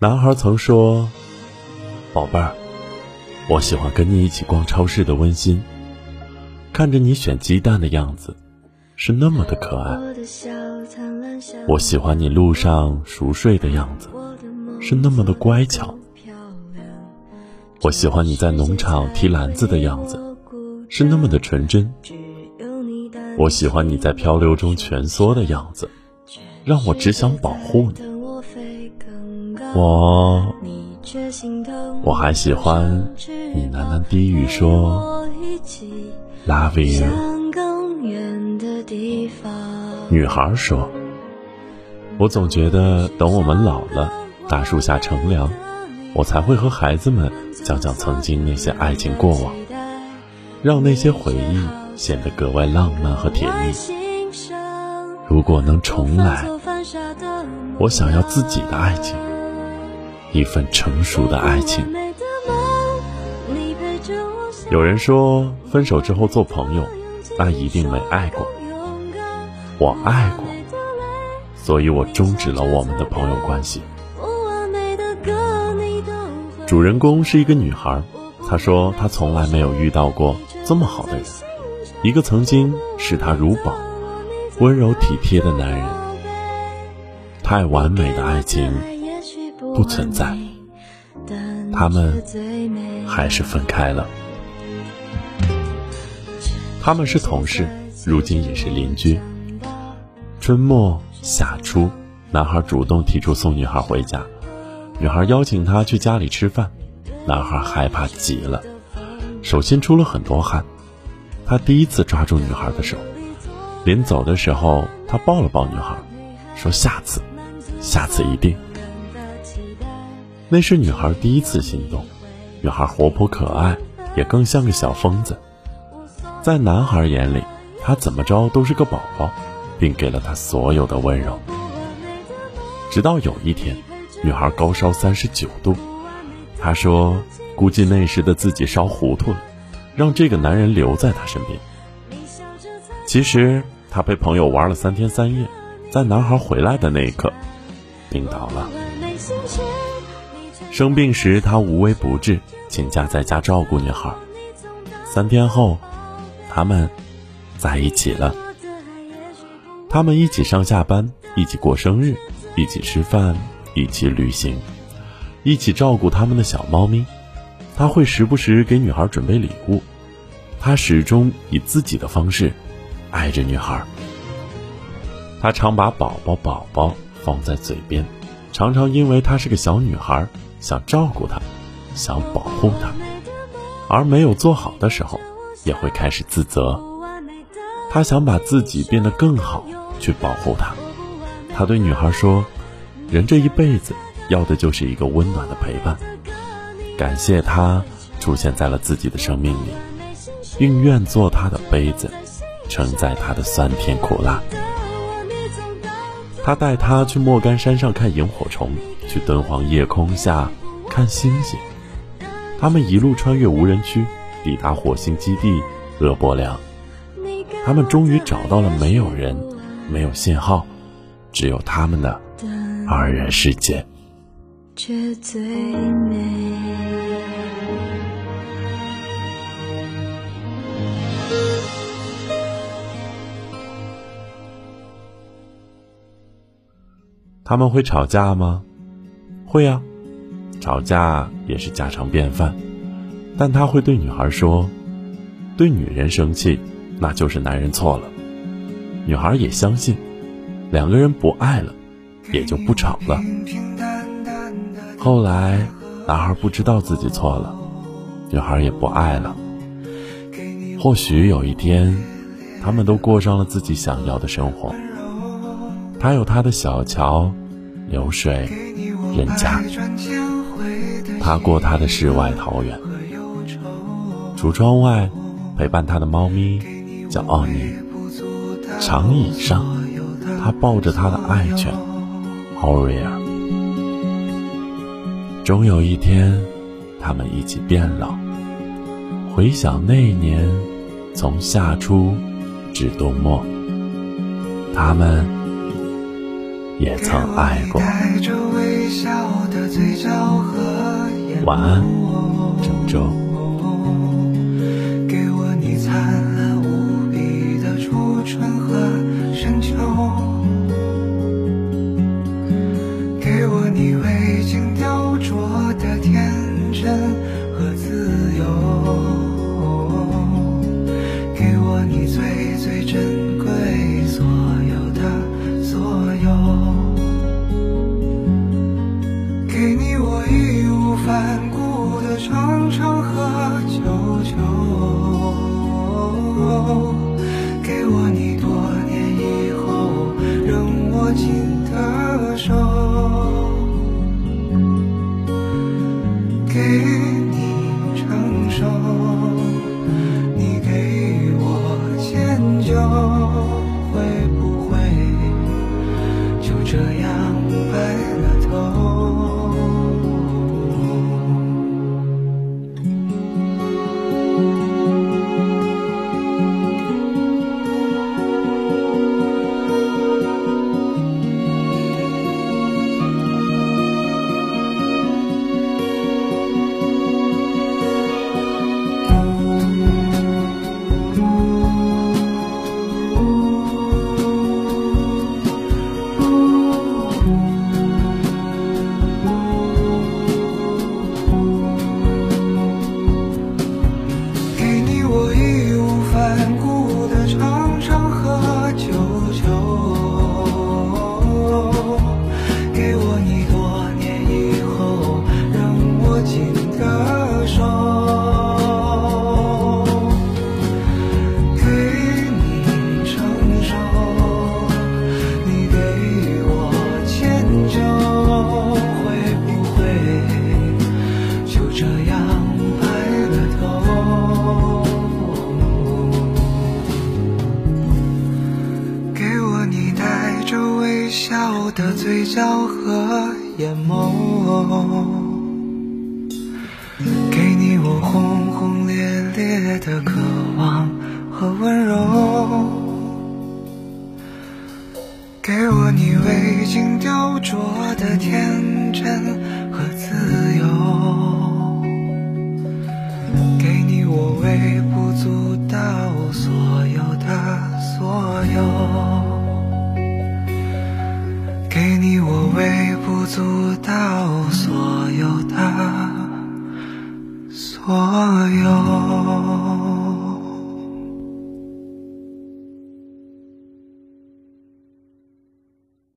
男孩曾说：“宝贝儿，我喜欢跟你一起逛超市的温馨，看着你选鸡蛋的样子，是那么的可爱。我喜欢你路上熟睡的样子，是那么的乖巧。我喜欢你在农场提篮子的样子，是那么的纯真。我喜欢你在漂流中蜷缩的样子，让我只想保护你。我，我还喜欢你喃喃低语说 “love you”。女孩说：“我总觉得等我们老了，大树下乘凉。”我才会和孩子们讲讲曾经那些爱情过往，让那些回忆显得格外浪漫和甜蜜。如果能重来，我想要自己的爱情，一份成熟的爱情。有人说，分手之后做朋友，那一定没爱过。我爱过，所以我终止了我们的朋友关系。主人公是一个女孩，她说她从来没有遇到过这么好的人，一个曾经视她如宝、温柔体贴的男人。太完美的爱情不存在，他们还是分开了。他们是同事，如今也是邻居。春末夏初，男孩主动提出送女孩回家。女孩邀请他去家里吃饭，男孩害怕极了，手心出了很多汗。他第一次抓住女孩的手，临走的时候，他抱了抱女孩，说：“下次，下次一定。”那是女孩第一次心动。女孩活泼可爱，也更像个小疯子。在男孩眼里，她怎么着都是个宝宝，并给了他所有的温柔。直到有一天。女孩高烧三十九度，他说：“估计那时的自己烧糊涂了，让这个男人留在她身边。”其实她陪朋友玩了三天三夜，在男孩回来的那一刻，病倒了。生病时，他无微不至，请假在家照顾女孩。三天后，他们在一起了。他们一起上下班，一起过生日，一起吃饭。一起旅行，一起照顾他们的小猫咪。他会时不时给女孩准备礼物。他始终以自己的方式爱着女孩。他常把“宝宝宝宝”放在嘴边，常常因为她是个小女孩，想照顾她，想保护她，而没有做好的时候，也会开始自责。他想把自己变得更好，去保护她。他对女孩说。人这一辈子要的就是一个温暖的陪伴，感谢他出现在了自己的生命里，并愿做他的杯子，承载他的酸甜苦辣。他带他去莫干山上看萤火虫，去敦煌夜空下看星星。他们一路穿越无人区，抵达火星基地鄂伯良。他们终于找到了没有人、没有信号，只有他们的。二人世界，却最美。他们会吵架吗？会啊，吵架也是家常便饭。但他会对女孩说：“对女人生气，那就是男人错了。”女孩也相信，两个人不爱了。也就不吵了。后来，男孩不知道自己错了，女孩也不爱了。或许有一天，他们都过上了自己想要的生活。他有他的小桥、流水、人家；他过他的世外桃源。橱窗外，陪伴他的猫咪叫奥尼。长椅上，他抱着他的爱犬。奥瑞尔，终有一天，他们一起变老。回想那年，从夏初至冬末，他们也曾爱过。晚安，郑州。笑的嘴角和眼眸，给你我轰轰烈烈的渴望和温柔，给我你未经雕琢的天真和自由，给你我微不足道所有的所有。给你我微不足道所有的所有。